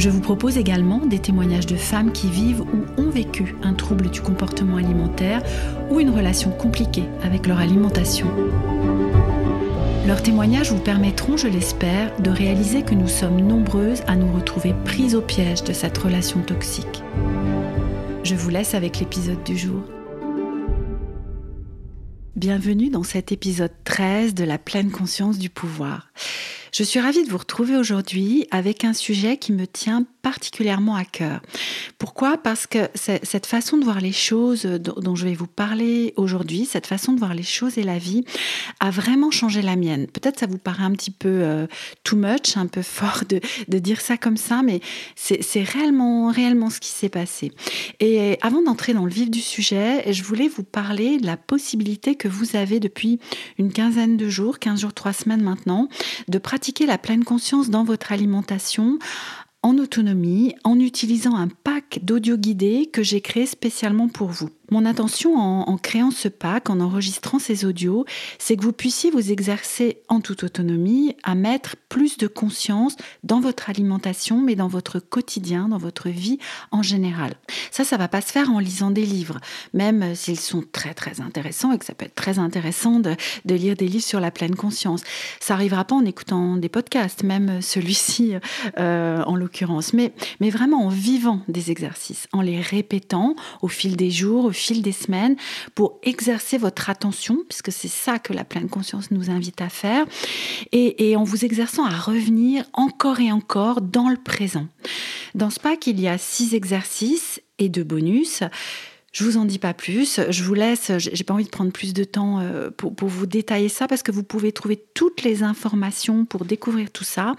Je vous propose également des témoignages de femmes qui vivent ou ont vécu un trouble du comportement alimentaire ou une relation compliquée avec leur alimentation. Leurs témoignages vous permettront, je l'espère, de réaliser que nous sommes nombreuses à nous retrouver prises au piège de cette relation toxique. Je vous laisse avec l'épisode du jour. Bienvenue dans cet épisode 13 de la pleine conscience du pouvoir. Je suis ravie de vous retrouver aujourd'hui avec un sujet qui me tient particulièrement à cœur. Pourquoi? Parce que cette façon de voir les choses dont je vais vous parler aujourd'hui, cette façon de voir les choses et la vie, a vraiment changé la mienne. Peut-être ça vous paraît un petit peu euh, too much, un peu fort de, de dire ça comme ça, mais c'est réellement, réellement ce qui s'est passé. Et avant d'entrer dans le vif du sujet, je voulais vous parler de la possibilité que vous avez depuis une quinzaine de jours, 15 jours, 3 semaines maintenant, de pratiquer la pleine conscience dans votre alimentation en autonomie en utilisant un pack d'audio guidés que j'ai créé spécialement pour vous. Mon intention en, créant ce pack, en enregistrant ces audios, c'est que vous puissiez vous exercer en toute autonomie à mettre plus de conscience dans votre alimentation, mais dans votre quotidien, dans votre vie en général. Ça, ça va pas se faire en lisant des livres, même s'ils sont très très intéressants et que ça peut être très intéressant de, lire des livres sur la pleine conscience. Ça arrivera pas en écoutant des podcasts, même celui-ci euh, en l'occurrence, mais, vraiment en vivant des exercices, en les répétant au fil des jours, au fil des semaines pour exercer votre attention, puisque c'est ça que la pleine conscience nous invite à faire, et, en vous exerçant à revenir encore et encore dans le présent. Dans ce pack, il y a six exercices et deux bonus. Je vous en dis pas plus. Je vous laisse. J'ai pas envie de prendre plus de temps euh, pour, vous détailler ça parce que vous pouvez trouver toutes les informations pour découvrir tout ça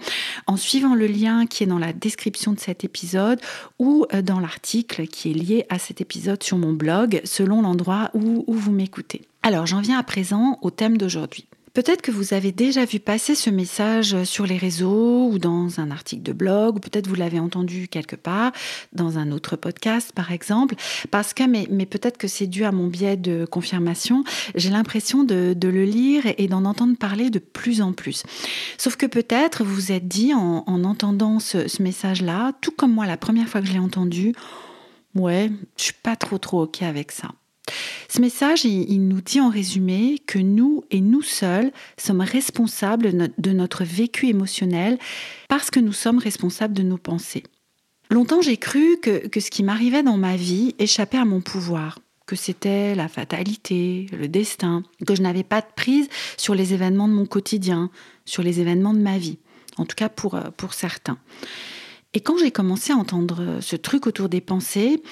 en suivant le lien qui est dans la description de cet épisode ou euh, dans l'article qui est lié à cet épisode sur mon blog selon l'endroit où vous m'écoutez. Alors j'en viens à présent au thème d'aujourd'hui. Peut-être que vous avez déjà vu passer ce message sur les réseaux ou dans un article de blog, ou peut-être vous l'avez entendu quelque part, dans un autre podcast par exemple, parce que, mais, peut-être que c'est dû à mon biais de confirmation, j'ai l'impression de, le lire et d'en entendre parler de plus en plus. Sauf que peut-être vous vous êtes dit en, entendant ce, ce message-là, tout comme moi la première fois que je l'ai entendu, ouais, je suis pas trop trop ok avec ça. Ce message, il, nous dit en résumé que nous et nous seuls sommes responsables de notre vécu émotionnel parce que nous sommes responsables de nos pensées. Longtemps, j'ai cru que, que ce qui m'arrivait dans ma vie échappait à mon pouvoir, que c'était la fatalité, le destin, que je n'avais pas de prise sur les événements de mon quotidien, sur les événements de ma vie, en tout cas pour, pour certains. Et quand j'ai commencé à entendre ce truc autour des pensées,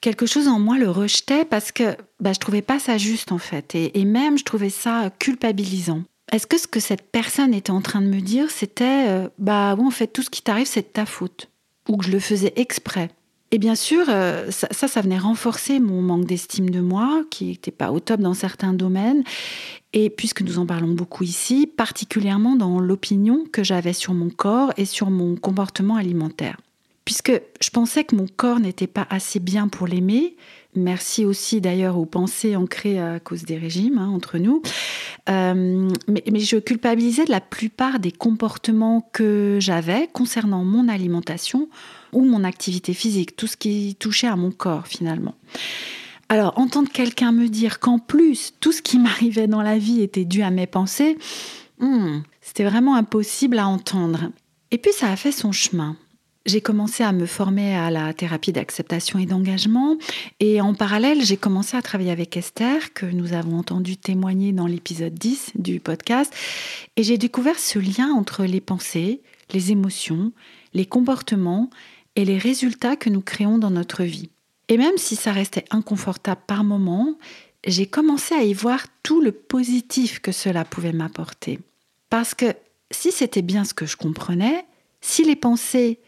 quelque chose en moi le rejetait parce que bah, je trouvais pas ça juste en fait. Et, même je trouvais ça culpabilisant. Est-ce que ce que cette personne était en train de me dire, c'était euh, bah oui, en fait, tout ce qui t'arrive, c'est de ta faute Ou que je le faisais exprès Et bien sûr, euh, ça, ça, venait renforcer mon manque d'estime de moi, qui n'était pas au top dans certains domaines. Et puisque nous en parlons beaucoup ici, particulièrement dans l'opinion que j'avais sur mon corps et sur mon comportement alimentaire puisque je pensais que mon corps n'était pas assez bien pour l'aimer. Merci aussi d'ailleurs aux pensées ancrées à cause des régimes hein, entre nous. Euh, mais, je culpabilisais de la plupart des comportements que j'avais concernant mon alimentation ou mon activité physique, tout ce qui touchait à mon corps finalement. Alors, entendre quelqu'un me dire qu'en plus, tout ce qui m'arrivait dans la vie était dû à mes pensées, hmm, c'était vraiment impossible à entendre. Et puis, ça a fait son chemin. J'ai commencé à me former à la thérapie d'acceptation et d'engagement et en parallèle, j'ai commencé à travailler avec Esther, que nous avons entendu témoigner dans l'épisode 10 du podcast, et j'ai découvert ce lien entre les pensées, les émotions, les comportements et les résultats que nous créons dans notre vie. Et même si ça restait inconfortable par moments, j'ai commencé à y voir tout le positif que cela pouvait m'apporter. Parce que si c'était bien ce que je comprenais, si les pensées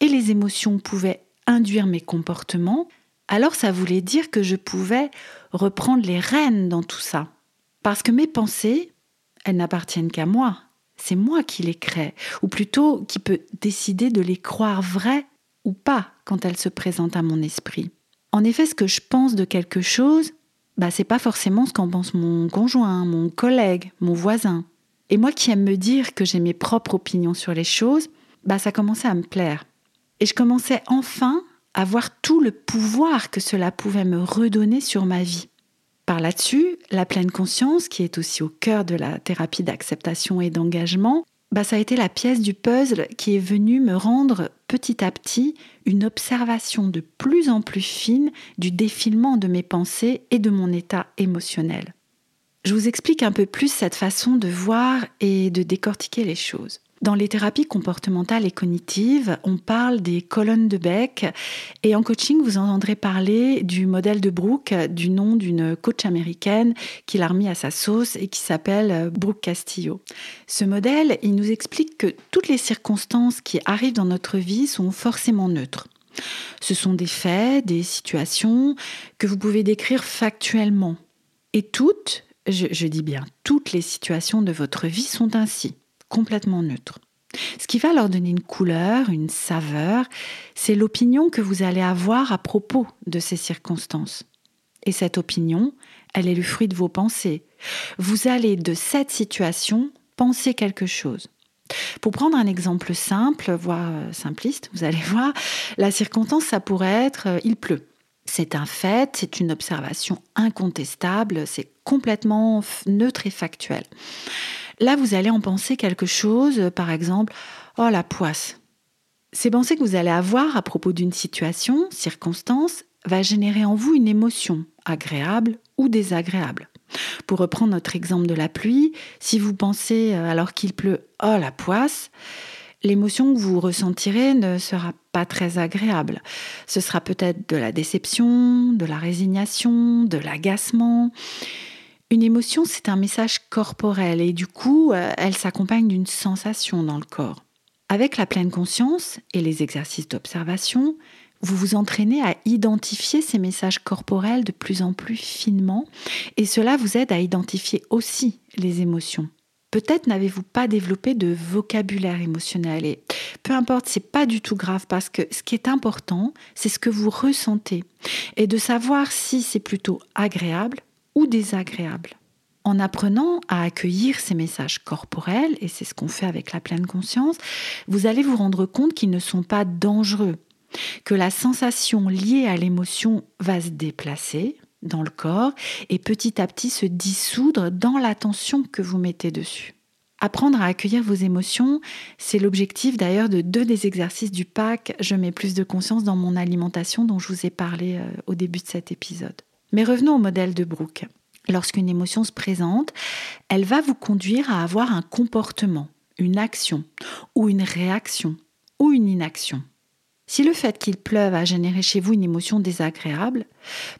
et les émotions pouvaient induire mes comportements, alors ça voulait dire que je pouvais reprendre les rênes dans tout ça. Parce que mes pensées, elles n'appartiennent qu'à moi. C'est moi qui les crée, ou plutôt qui peut décider de les croire vraies ou pas quand elles se présentent à mon esprit. En effet, ce que je pense de quelque chose, bah, c'est pas forcément ce qu'en pense mon conjoint, mon collègue, mon voisin. Et moi qui aime me dire que j'ai mes propres opinions sur les choses, bah, ça commençait à me plaire. Et je commençais enfin à voir tout le pouvoir que cela pouvait me redonner sur ma vie. Par là-dessus, la pleine conscience, qui est aussi au cœur de la thérapie d'acceptation et d'engagement, bah, ça a été la pièce du puzzle qui est venue me rendre petit à petit une observation de plus en plus fine du défilement de mes pensées et de mon état émotionnel. Je vous explique un peu plus cette façon de voir et de décortiquer les choses. Dans les thérapies comportementales et cognitives, on parle des colonnes de bec et en coaching, vous entendrez parler du modèle de Brooke, du nom d'une coach américaine qui l'a remis à sa sauce et qui s'appelle Brooke Castillo. Ce modèle, il nous explique que toutes les circonstances qui arrivent dans notre vie sont forcément neutres. Ce sont des faits, des situations que vous pouvez décrire factuellement. Et toutes, je dis bien toutes les situations de votre vie sont ainsi complètement neutre. Ce qui va leur donner une couleur, une saveur, c'est l'opinion que vous allez avoir à propos de ces circonstances. Et cette opinion, elle est le fruit de vos pensées. Vous allez de cette situation penser quelque chose. Pour prendre un exemple simple, voire euh, simpliste, vous allez voir, la circonstance, ça pourrait être euh, il pleut. C'est un fait, c'est une observation incontestable, c'est complètement neutre et factuel. Là, vous allez en penser quelque chose, par exemple, oh la poisse. Ces pensées que vous allez avoir à propos d'une situation, circonstance, va générer en vous une émotion, agréable ou désagréable. Pour reprendre notre exemple de la pluie, si vous pensez euh, alors qu'il pleut oh la poisse, l'émotion que vous ressentirez ne sera pas très agréable. Ce sera peut-être de la déception, de la résignation, de l'agacement. Une émotion, c'est un message corporel et du coup, euh, elle s'accompagne d'une sensation dans le corps. Avec la pleine conscience et les exercices d'observation, vous vous entraînez à identifier ces messages corporels de plus en plus finement et cela vous aide à identifier aussi les émotions. Peut-être n'avez-vous pas développé de vocabulaire émotionnel et peu importe, c'est pas du tout grave parce que ce qui est important, c'est ce que vous ressentez et de savoir si c'est plutôt agréable ou désagréable. En apprenant à accueillir ces messages corporels, et c'est ce qu'on fait avec la pleine conscience, vous allez vous rendre compte qu'ils ne sont pas dangereux, que la sensation liée à l'émotion va se déplacer dans le corps et petit à petit se dissoudre dans l'attention que vous mettez dessus. Apprendre à accueillir vos émotions, c'est l'objectif d'ailleurs de deux des exercices du PAC Je mets plus de conscience dans mon alimentation dont je vous ai parlé euh, au début de cet épisode. Mais revenons au modèle de Brooke. Lorsqu'une émotion se présente, elle va vous conduire à avoir un comportement, une action, ou une réaction, ou une inaction. Si le fait qu'il pleuve a généré chez vous une émotion désagréable,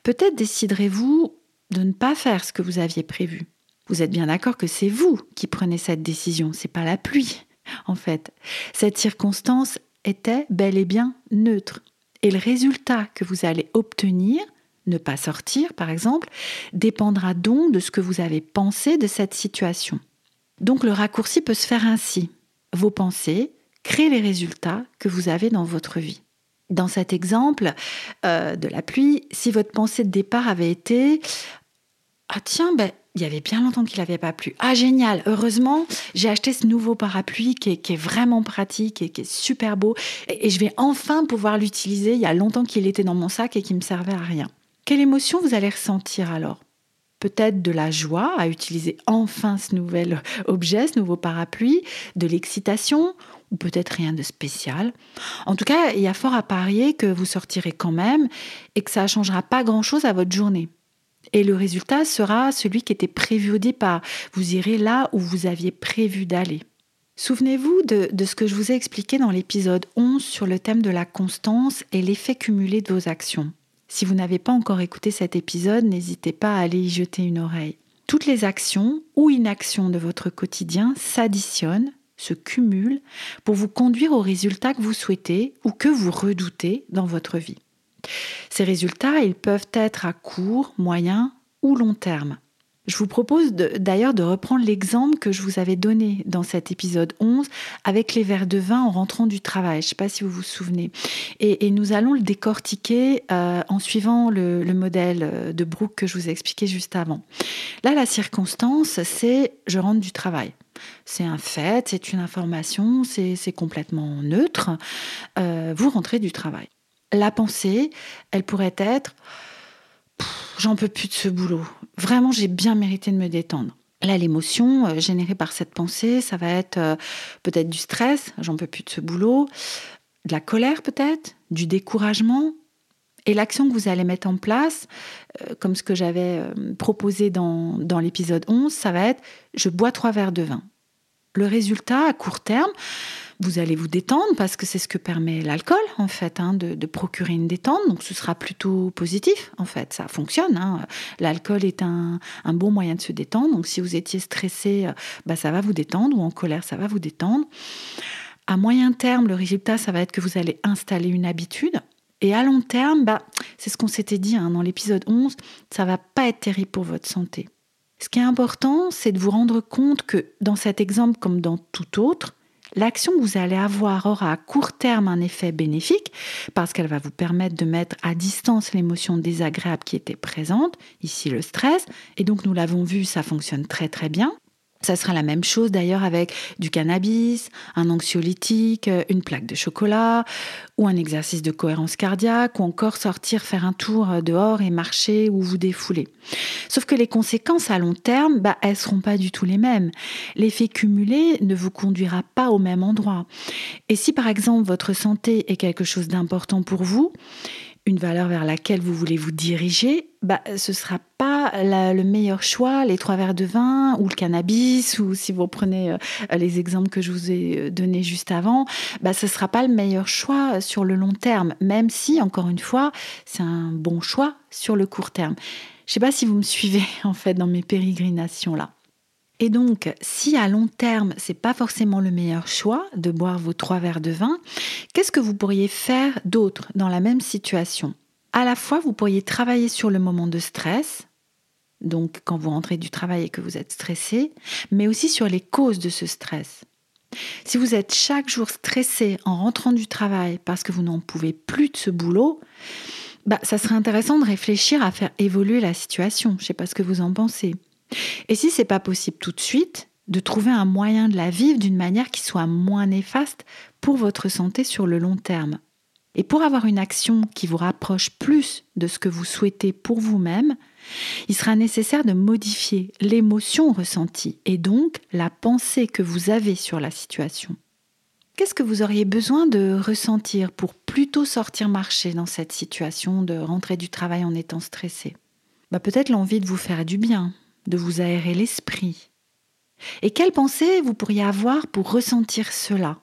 peut-être déciderez-vous de ne pas faire ce que vous aviez prévu. Vous êtes bien d'accord que c'est vous qui prenez cette décision, c'est pas la pluie. En fait, cette circonstance était bel et bien neutre. Et le résultat que vous allez obtenir ne pas sortir, par exemple, dépendra donc de ce que vous avez pensé de cette situation. Donc le raccourci peut se faire ainsi. Vos pensées créent les résultats que vous avez dans votre vie. Dans cet exemple euh, de la pluie, si votre pensée de départ avait été Ah tiens, ben, il y avait bien longtemps qu'il n'avait pas plu. Ah génial, heureusement, j'ai acheté ce nouveau parapluie qui est, vraiment pratique et qui est super beau. Et, et je vais enfin pouvoir l'utiliser. Il y a longtemps qu'il était dans mon sac et qui me servait à rien. Quelle émotion vous allez ressentir alors? Peut-être de la joie à utiliser enfin ce nouvel objet, ce nouveau parapluie, de l'excitation ou peut-être rien de spécial? En tout cas, il y a fort à parier que vous sortirez quand même et que ça ne changera pas grand-chose à votre journée. Et le résultat sera celui qui était prévu au départ. Vous irez là où vous aviez prévu d'aller. Souvenez-vous de, de, ce que je vous ai expliqué dans l'épisode 11 sur le thème de la constance et l'effet cumulé de vos actions. Si vous n'avez pas encore écouté cet épisode, n'hésitez pas à aller y jeter une oreille. Toutes les actions ou inactions de votre quotidien s'additionnent, se cumulent pour vous conduire aux résultats que vous souhaitez ou que vous redoutez dans votre vie. Ces résultats, ils peuvent être à court, moyen ou long terme. Je vous propose d'ailleurs de, reprendre l'exemple que je vous avais donné dans cet épisode 11 avec les verres de vin en rentrant du travail. Je ne sais pas si vous vous souvenez. Et, nous allons le décortiquer euh, en suivant le, le, modèle euh, de Brooke que je vous ai expliqué juste avant. Là, la circonstance, c'est je rentre du travail. C'est un fait, c'est une information, c'est complètement neutre. Euh, vous rentrez du travail. La pensée, elle pourrait être j'en peux plus de ce boulot. Vraiment, j'ai bien mérité de me détendre. Là, l'émotion euh, générée par cette pensée, ça va être euh, peut-être du stress, j'en peux plus de ce boulot, de la colère peut-être, du découragement. Et l'action que vous allez mettre en place, euh, comme ce que j'avais proposé dans, dans l'épisode 11, ça va être je bois trois verres de vin. Le résultat à court terme, vous allez vous détendre parce que c'est ce que permet l'alcool en fait, hein, de, procurer une détente. Donc ce sera plutôt positif en fait, ça fonctionne. Hein. L'alcool est un, bon moyen de se détendre. Donc si vous étiez stressé, euh, bah, ça va vous détendre ou en colère, ça va vous détendre. À moyen terme, le résultat, ça va être que vous allez installer une habitude. Et à long terme, bah, c'est ce qu'on s'était dit hein, dans l'épisode 11, ça va pas être terrible pour votre santé. Ce qui est important, c'est de vous rendre compte que dans cet exemple comme dans tout autre, L'action que vous allez avoir aura à court terme un effet bénéfique parce qu'elle va vous permettre de mettre à distance l'émotion désagréable qui était présente, ici le stress, et donc nous l'avons vu, ça fonctionne très très bien. Ça sera la même chose d'ailleurs avec du cannabis, un anxiolytique, euh, une plaque de chocolat ou un exercice de cohérence cardiaque ou encore sortir faire un tour euh, dehors et marcher ou vous défouler. Sauf que les conséquences à long terme, bah, elles seront pas du tout les mêmes. L'effet cumulé ne vous conduira pas au même endroit. Et si par exemple votre santé est quelque chose d'important pour vous, une valeur vers laquelle vous voulez vous diriger, bah, ce ne sera pas le meilleur choix, les trois verres de vin ou le cannabis, ou si vous prenez euh, les exemples que je vous ai euh, donnés juste avant, bah, ce ne sera pas le meilleur choix sur le long terme, même si, encore une fois, c'est un bon choix sur le court terme. Je ne sais pas si vous me suivez en fait dans mes pérégrinations là. Et donc, si à long terme, c'est pas forcément le meilleur choix de boire vos trois verres de vin, qu'est-ce que vous pourriez faire d'autre dans la même situation? À la fois, vous pourriez travailler sur le moment de stress, donc quand vous rentrez du travail et que vous êtes stressé, mais aussi sur les causes de ce stress. Si vous êtes chaque jour stressé en rentrant du travail parce que vous n'en pouvez plus de ce boulot, bah, ça serait intéressant de réfléchir à faire évoluer la situation. Je ne sais pas ce que vous en pensez. Et si c'est pas possible tout de suite, de trouver un moyen de la vivre d'une manière qui soit moins néfaste pour votre santé sur le long terme. Et pour avoir une action qui vous rapproche plus de ce que vous souhaitez pour vous-même, il sera nécessaire de modifier l'émotion ressentie et donc la pensée que vous avez sur la situation. Qu'est-ce que vous auriez besoin de ressentir pour plutôt sortir marcher dans cette situation de rentrer du travail en étant stressé? Bah Peut-être l'envie de vous faire du bien, de vous aérer l'esprit. Et quelle pensée vous pourriez avoir pour ressentir cela?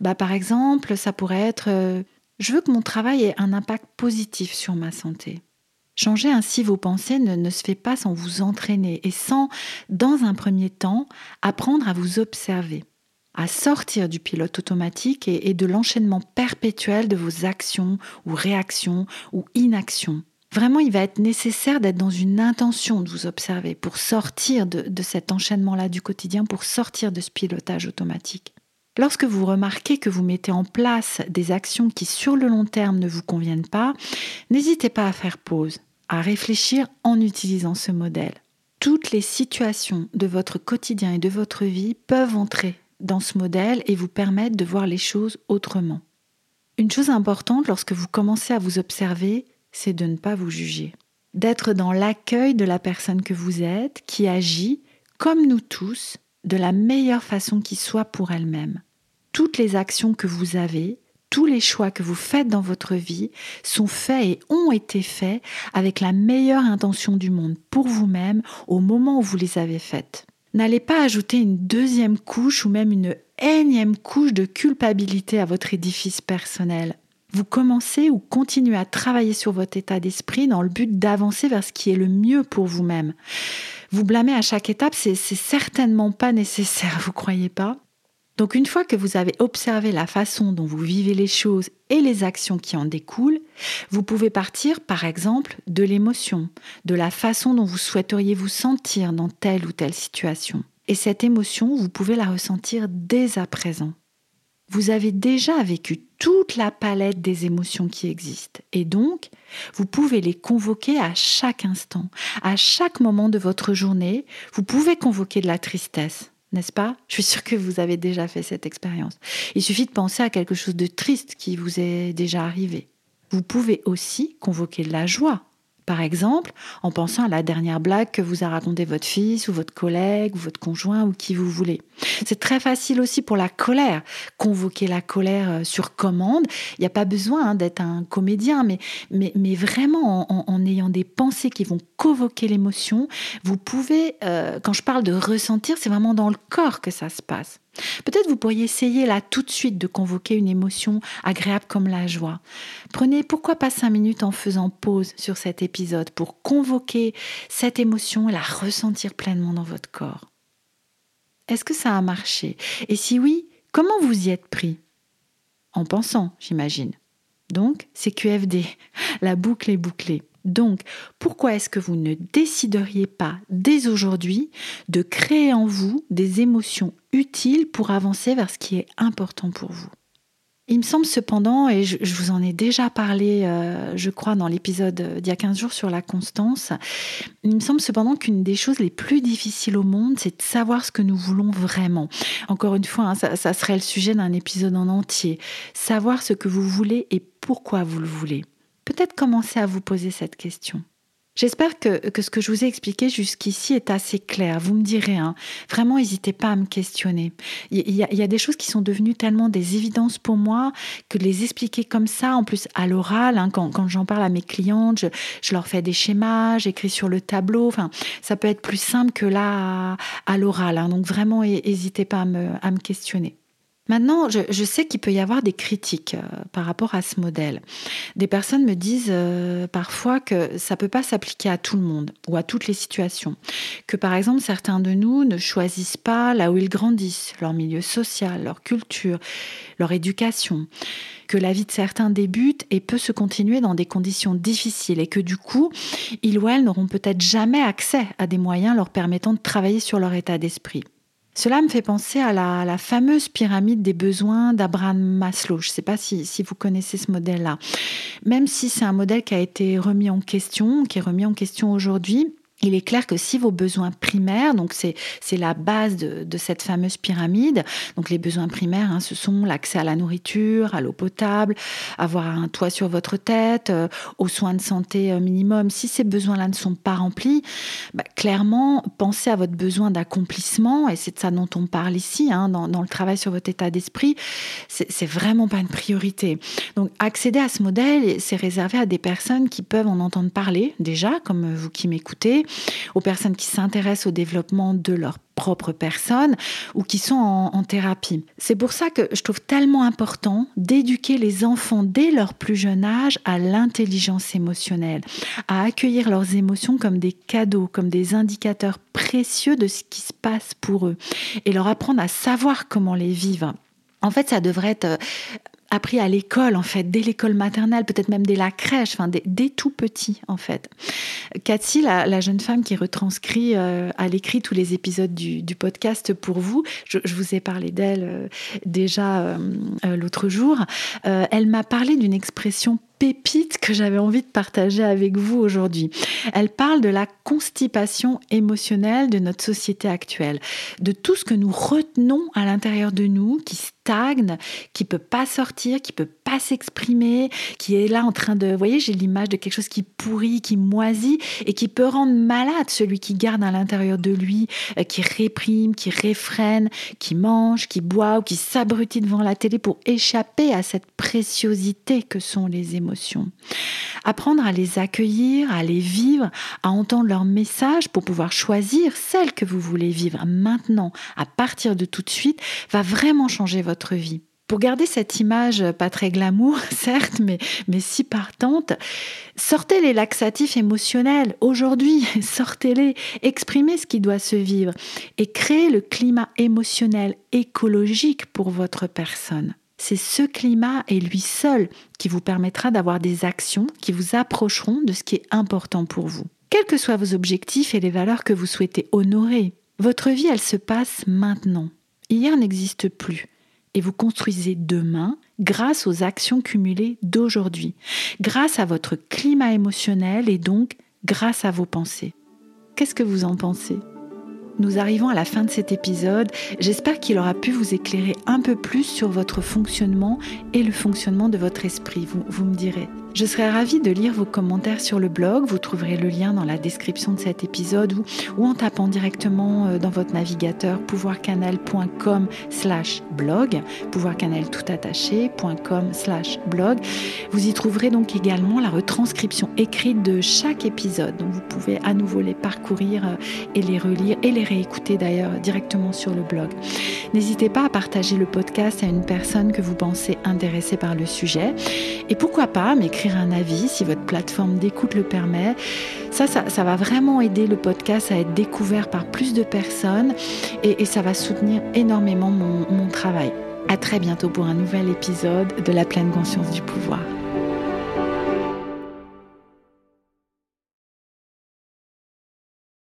Bah, Par exemple, ça pourrait être euh, Je veux que mon travail ait un impact positif sur ma santé. Changer ainsi vos pensées ne, ne, se fait pas sans vous entraîner et sans, dans un premier temps, apprendre à vous observer, à sortir du pilote automatique et de l'enchaînement perpétuel de vos actions ou réactions ou inactions Vraiment, il va être nécessaire d'être dans une intention de vous observer pour sortir de, cet enchaînement-là du quotidien, pour sortir de ce pilotage automatique. Lorsque vous remarquez que vous mettez en place des actions qui sur le long terme ne vous conviennent pas, n'hésitez pas à faire pause, à réfléchir en utilisant ce modèle. Toutes les situations de votre quotidien et de votre vie peuvent entrer dans ce modèle et vous permettre de voir les choses autrement. Une chose importante lorsque vous commencez à vous observer, c'est de ne pas vous juger, d'être dans l'accueil de la personne que vous êtes, qui agit, comme nous tous, de la meilleure façon qui soit pour elle-même. Toutes les actions que vous avez, tous les choix que vous faites dans votre vie sont faits et ont été faits avec la meilleure intention du monde pour vous-même au moment où vous les avez faites. N'allez pas ajouter une deuxième couche ou même une énième couche de culpabilité à votre édifice personnel vous commencez ou continuez à travailler sur votre état d'esprit dans le but d'avancer vers ce qui est le mieux pour vous-même. Vous blâmer à chaque étape, c'est certainement pas nécessaire, vous croyez pas? Donc une fois que vous avez observé la façon dont vous vivez les choses et les actions qui en découlent, vous pouvez partir par exemple de l'émotion, de la façon dont vous souhaiteriez vous sentir dans telle ou telle situation. Et cette émotion, vous pouvez la ressentir dès à présent. Vous avez déjà vécu toute la palette des émotions qui existent. Et donc, vous pouvez les convoquer à chaque instant. À chaque moment de votre journée, vous pouvez convoquer de la tristesse n'est-ce pas? Je suis sûre que vous avez déjà fait cette expérience. Il suffit de penser à quelque chose de triste qui vous est déjà arrivé. Vous pouvez aussi convoquer de la joie par exemple, en pensant à la dernière blague que vous a raconté votre fils ou votre collègue ou votre conjoint ou qui vous voulez. C'est très facile aussi pour la colère. Convoquer la colère euh, sur commande. Il n'y a pas besoin hein, d'être un comédien, mais, mais, mais vraiment en, ayant des pensées qui vont convoquer l'émotion, vous pouvez, euh, quand je parle de ressentir, c'est vraiment dans le corps que ça se passe. Peut-être vous pourriez essayer là tout de suite de convoquer une émotion agréable comme la joie. Prenez pourquoi pas cinq minutes en faisant pause sur cet épisode pour convoquer cette émotion et la ressentir pleinement dans votre corps. Est-ce que ça a marché? Et si oui, comment vous y êtes pris? En pensant, j'imagine. Donc, c'est QFD. La boucle est bouclée. Donc, pourquoi est-ce que vous ne décideriez pas dès aujourd'hui de créer en vous des émotions utiles pour avancer vers ce qui est important pour vous? Il me semble cependant, et je, vous en ai déjà parlé, euh, je crois, dans l'épisode d'il y a 15 jours sur la constance, il me semble cependant qu'une des choses les plus difficiles au monde, c'est de savoir ce que nous voulons vraiment. Encore une fois, hein, ça, ça serait le sujet d'un épisode en entier. Savoir ce que vous voulez et pourquoi vous le voulez peut-être commencer à vous poser cette question. J'espère que, ce que je vous ai expliqué jusqu'ici est assez clair. Vous me direz, hein, vraiment, n'hésitez pas à me questionner. Il y, a, des choses qui sont devenues tellement des évidences pour moi que les expliquer comme ça, en plus à l'oral, hein, quand, j'en parle à mes clientes, je, leur fais des schémas, j'écris sur le tableau. Enfin, ça peut être plus simple que là à, l'oral. Hein. donc vraiment, n'hésitez pas à me questionner. Maintenant, je, sais qu'il peut y avoir des critiques euh, par rapport à ce modèle. Des personnes me disent euh, parfois que ça ne peut pas s'appliquer à tout le monde ou à toutes les situations. Que par exemple, certains de nous ne choisissent pas là où ils grandissent, leur milieu social, leur culture, leur éducation. Que la vie de certains débute et peut se continuer dans des conditions difficiles et que du coup, ils ou elles n'auront peut-être jamais accès à des moyens leur permettant de travailler sur leur état d'esprit. Cela me fait penser à la, fameuse pyramide des besoins d'Abraham Maslow. Je ne sais pas si, vous connaissez ce modèle-là. Même si c'est un modèle qui a été remis en question, qui est remis en question aujourd'hui, il est clair que si vos besoins primaires, donc c'est la base de, cette fameuse pyramide, donc les besoins primaires, hein, ce sont l'accès à la nourriture, à l'eau potable, avoir un toit sur votre tête, euh, aux soins de santé euh, minimum. Si ces besoins-là ne sont pas remplis, bah, clairement, pensez à votre besoin d'accomplissement, et c'est de ça dont on parle ici, hein, dans, dans, le travail sur votre état d'esprit, c'est vraiment pas une priorité. Donc accéder à ce modèle, c'est réservé à des personnes qui peuvent en entendre parler déjà, comme vous qui m'écoutez, aux personnes qui s'intéressent au développement de leur propre personne ou qui sont en, thérapie. C'est pour ça que je trouve tellement important d'éduquer les enfants dès leur plus jeune âge à l'intelligence émotionnelle, à accueillir leurs émotions comme des cadeaux, comme des indicateurs précieux de ce qui se passe pour eux et leur apprendre à savoir comment les vivre. En fait, ça devrait être appris à l'école, en fait, dès l'école maternelle, peut-être même dès la crèche, enfin, dès, tout petit, en fait. Cathy, la, jeune femme qui retranscrit euh, à l'écrit tous les épisodes du, podcast pour vous, je, vous ai parlé d'elle euh, déjà euh, l'autre jour, elle m'a parlé d'une expression pépite que j'avais envie de partager avec vous aujourd'hui. Elle parle de la constipation émotionnelle de notre société actuelle, de tout ce que nous retenons à l'intérieur de nous, qui stagne, qui peut pas sortir, qui peut pas s'exprimer, qui est là en train de, vous voyez, j'ai l'image de quelque chose qui pourrit, qui moisit et qui peut rendre malade celui qui garde à l'intérieur de lui, euh, qui réprime, qui réfrène, qui mange, qui boit ou qui s'abrutit devant la télé pour échapper à cette préciosité que sont les émotions. Apprendre à les accueillir, à les vivre, à entendre leurs messages pour pouvoir choisir celle que vous voulez vivre maintenant, à partir de tout de suite, va vraiment changer votre vie. Pour garder cette image pas très glamour, certes, mais, mais si partante, sortez les laxatifs émotionnels aujourd'hui, sortez-les, exprimez ce qui doit se vivre et créez le climat émotionnel écologique pour votre personne. C'est ce climat et lui seul qui vous permettra d'avoir des actions qui vous approcheront de ce qui est important pour vous. Quels que soient vos objectifs et les valeurs que vous souhaitez honorer, votre vie, elle se passe maintenant. Hier n'existe plus et vous construisez demain grâce aux actions cumulées d'aujourd'hui, grâce à votre climat émotionnel et donc grâce à vos pensées. Qu'est-ce que vous en pensez? Nous arrivons à la fin de cet épisode. J'espère qu'il aura pu vous éclairer un peu plus sur votre fonctionnement et le fonctionnement de votre esprit. Vous, me direz. Je serais ravie de lire vos commentaires sur le blog. Vous trouverez le lien dans la description de cet épisode ou, en tapant directement euh, dans votre navigateur pouvoircanal.com slash blog, pouvoircanal tout attaché.com slash blog. Vous y trouverez donc également la retranscription écrite de chaque épisode. Vous pouvez à nouveau les parcourir euh, et les relire et les réécouter d'ailleurs directement sur le blog. N'hésitez pas à partager le podcast à une personne que vous pensez intéressée par le sujet. Et pourquoi pas m'écrire un avis si votre plateforme d'écoute le permet. Ça, ça, va vraiment aider le podcast à être découvert par plus de personnes et, ça va soutenir énormément mon, mon travail. À très bientôt pour un nouvel épisode de la pleine conscience du pouvoir.